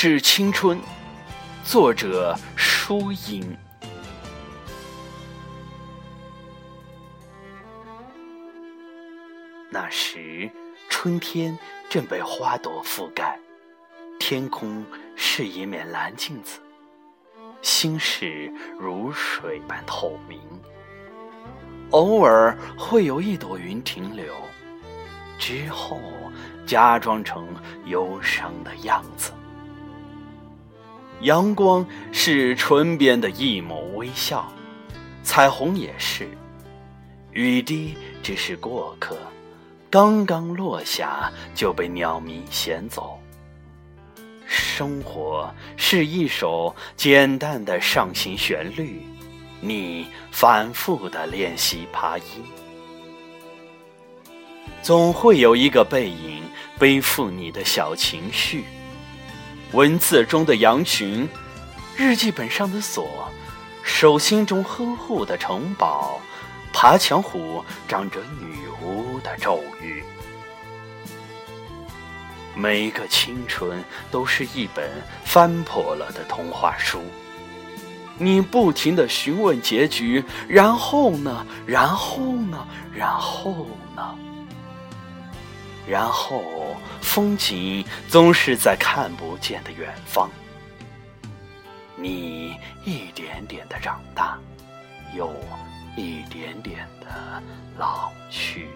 致青春，作者舒莹。那时，春天正被花朵覆盖，天空是一面蓝镜子，心事如水般透明。偶尔会有一朵云停留，之后假装成忧伤的样子。阳光是唇边的一抹微笑，彩虹也是，雨滴只是过客。刚刚落下就被鸟鸣衔走。生活是一首简单的上行旋律，你反复的练习爬音，总会有一个背影背负你的小情绪。文字中的羊群，日记本上的锁，手心中呵护的城堡。爬墙虎长着女巫的咒语。每个青春都是一本翻破了的童话书，你不停的询问结局，然后呢？然后呢？然后呢？然后风景总是在看不见的远方。你一点点的长大，又。一点点的老去。